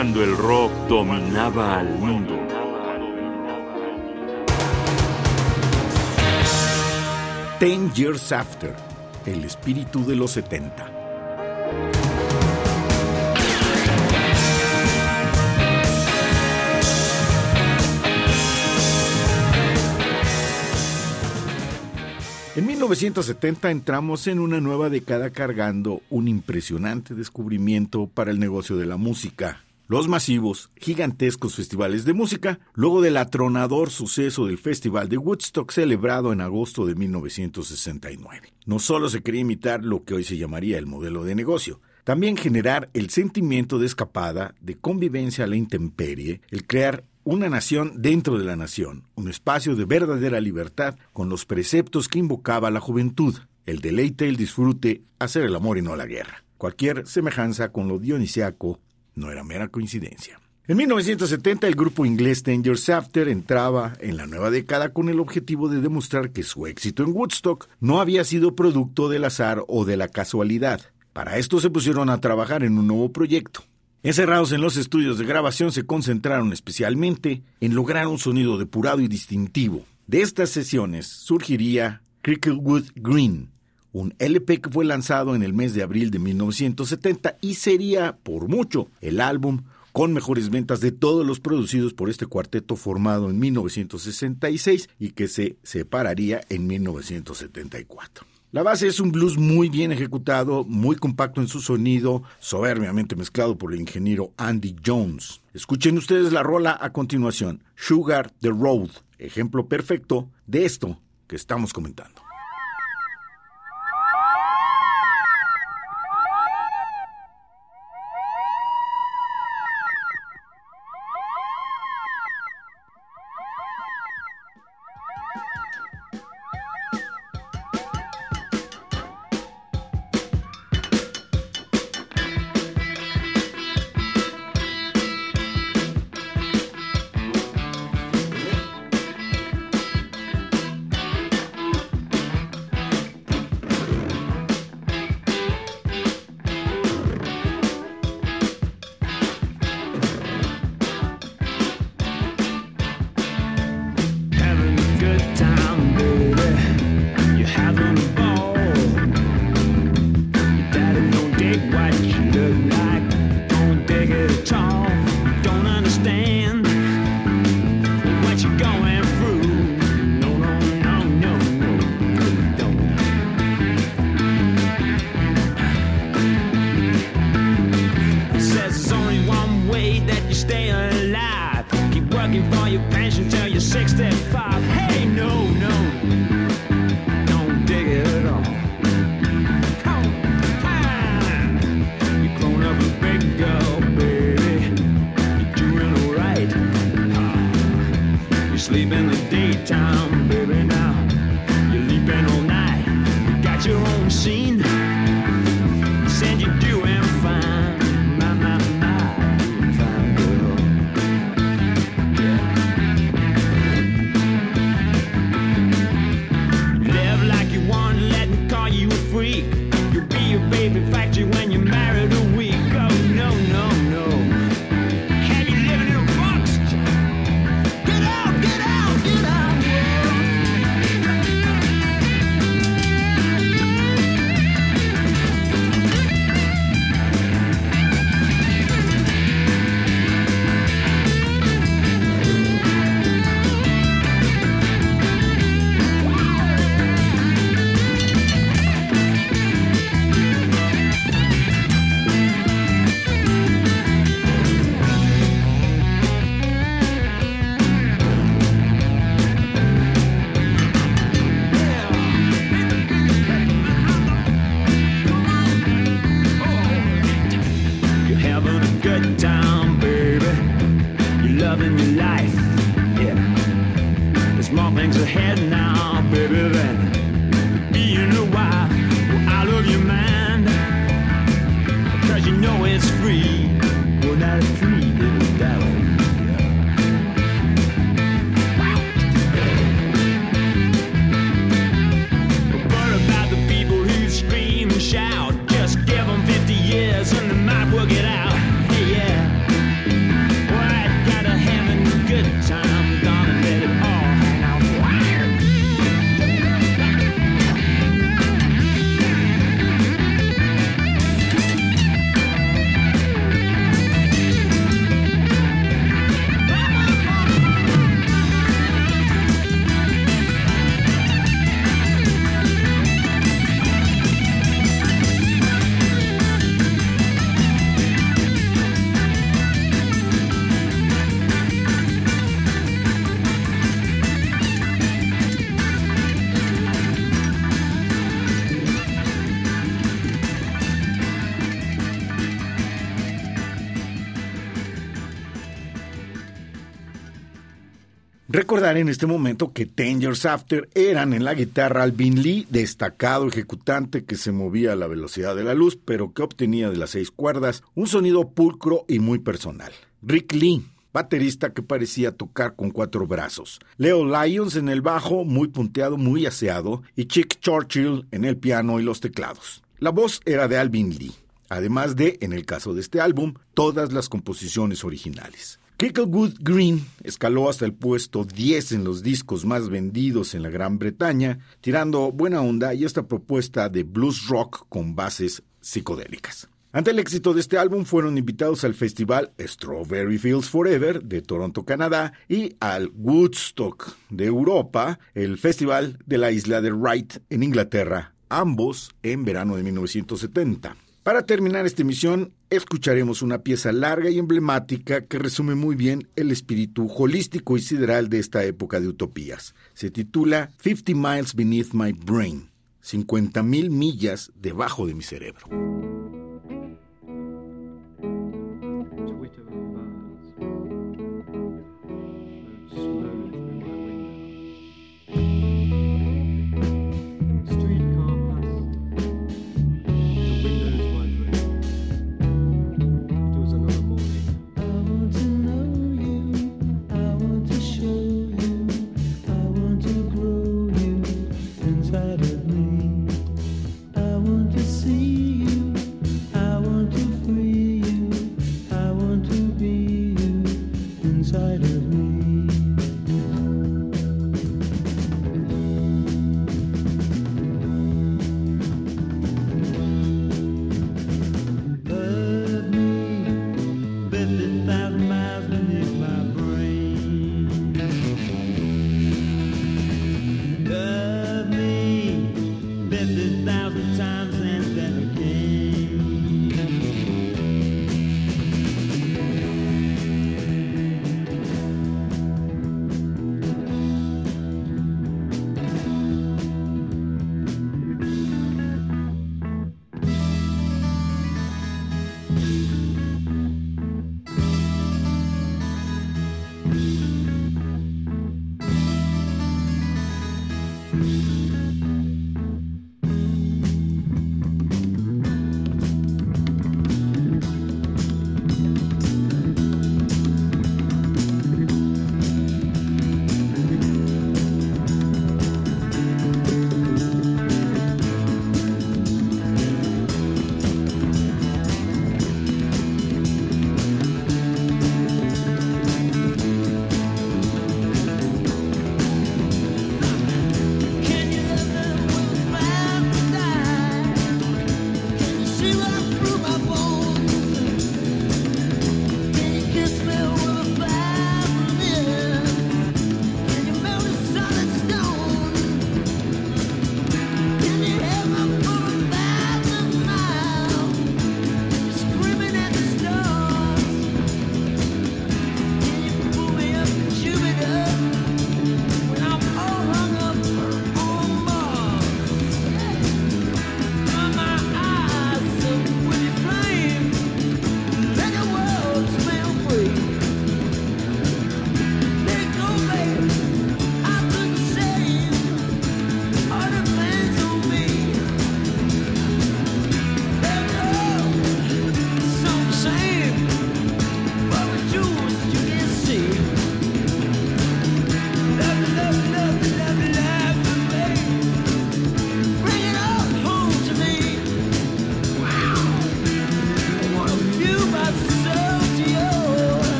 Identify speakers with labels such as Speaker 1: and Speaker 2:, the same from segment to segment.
Speaker 1: cuando el rock dominaba al mundo.
Speaker 2: Ten Years After, el espíritu de los 70. En 1970 entramos en una nueva década cargando un impresionante descubrimiento para el negocio de la música. Los masivos, gigantescos festivales de música, luego del atronador suceso del Festival de Woodstock celebrado en agosto de 1969. No solo se quería imitar lo que hoy se llamaría el modelo de negocio, también generar el sentimiento de escapada, de convivencia a la intemperie, el crear una nación dentro de la nación, un espacio de verdadera libertad con los preceptos que invocaba la juventud, el deleite, el disfrute, hacer el amor y no la guerra. Cualquier semejanza con lo dionisiaco no era mera coincidencia. En 1970 el grupo inglés Ten Years After entraba en la nueva década con el objetivo de demostrar que su éxito en Woodstock no había sido producto del azar o de la casualidad. Para esto se pusieron a trabajar en un nuevo proyecto, Encerrados en los estudios de grabación se concentraron especialmente en lograr un sonido depurado y distintivo. De estas sesiones surgiría Cricklewood Green, un LP que fue lanzado en el mes de abril de 1970 y sería, por mucho, el álbum con mejores ventas de todos los producidos por este cuarteto formado en 1966 y que se separaría en 1974. La base es un blues muy bien ejecutado, muy compacto en su sonido, soberbiamente mezclado por el ingeniero Andy Jones. Escuchen ustedes la rola a continuación, Sugar the Road, ejemplo perfecto de esto que estamos comentando.
Speaker 3: now, baby, being a I love your you know it's free. Well, not free. Shout, just give them 50 years and they might work it out. Recordar en este momento que Ten Years After eran en la guitarra Alvin Lee, destacado ejecutante que se movía a la velocidad de la luz, pero que obtenía de las seis cuerdas un sonido pulcro y muy personal. Rick Lee, baterista que parecía tocar con cuatro brazos. Leo Lyons en el bajo, muy punteado, muy aseado, y Chick Churchill en el piano y los teclados. La voz era de Alvin Lee, además de, en el caso de este álbum, todas las composiciones originales. Cricklewood Green escaló hasta el puesto 10 en los discos más vendidos en la Gran Bretaña, tirando buena onda y esta propuesta de blues rock con bases psicodélicas. Ante el éxito de este álbum fueron invitados al festival Strawberry Fields Forever de Toronto, Canadá y al Woodstock de Europa, el festival de la isla de Wright en Inglaterra, ambos en verano de 1970. Para terminar esta emisión, escucharemos una pieza larga y emblemática que resume muy bien el espíritu holístico y sideral de esta época de utopías. Se titula 50 Miles Beneath My Brain, 50 mil millas debajo de mi cerebro.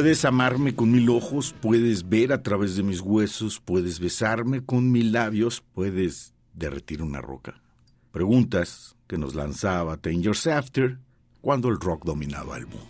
Speaker 2: Puedes amarme con mil ojos, puedes ver a través de mis huesos, puedes besarme con mil labios, puedes derretir una roca. Preguntas que nos lanzaba Ten Years After cuando el rock dominaba el mundo.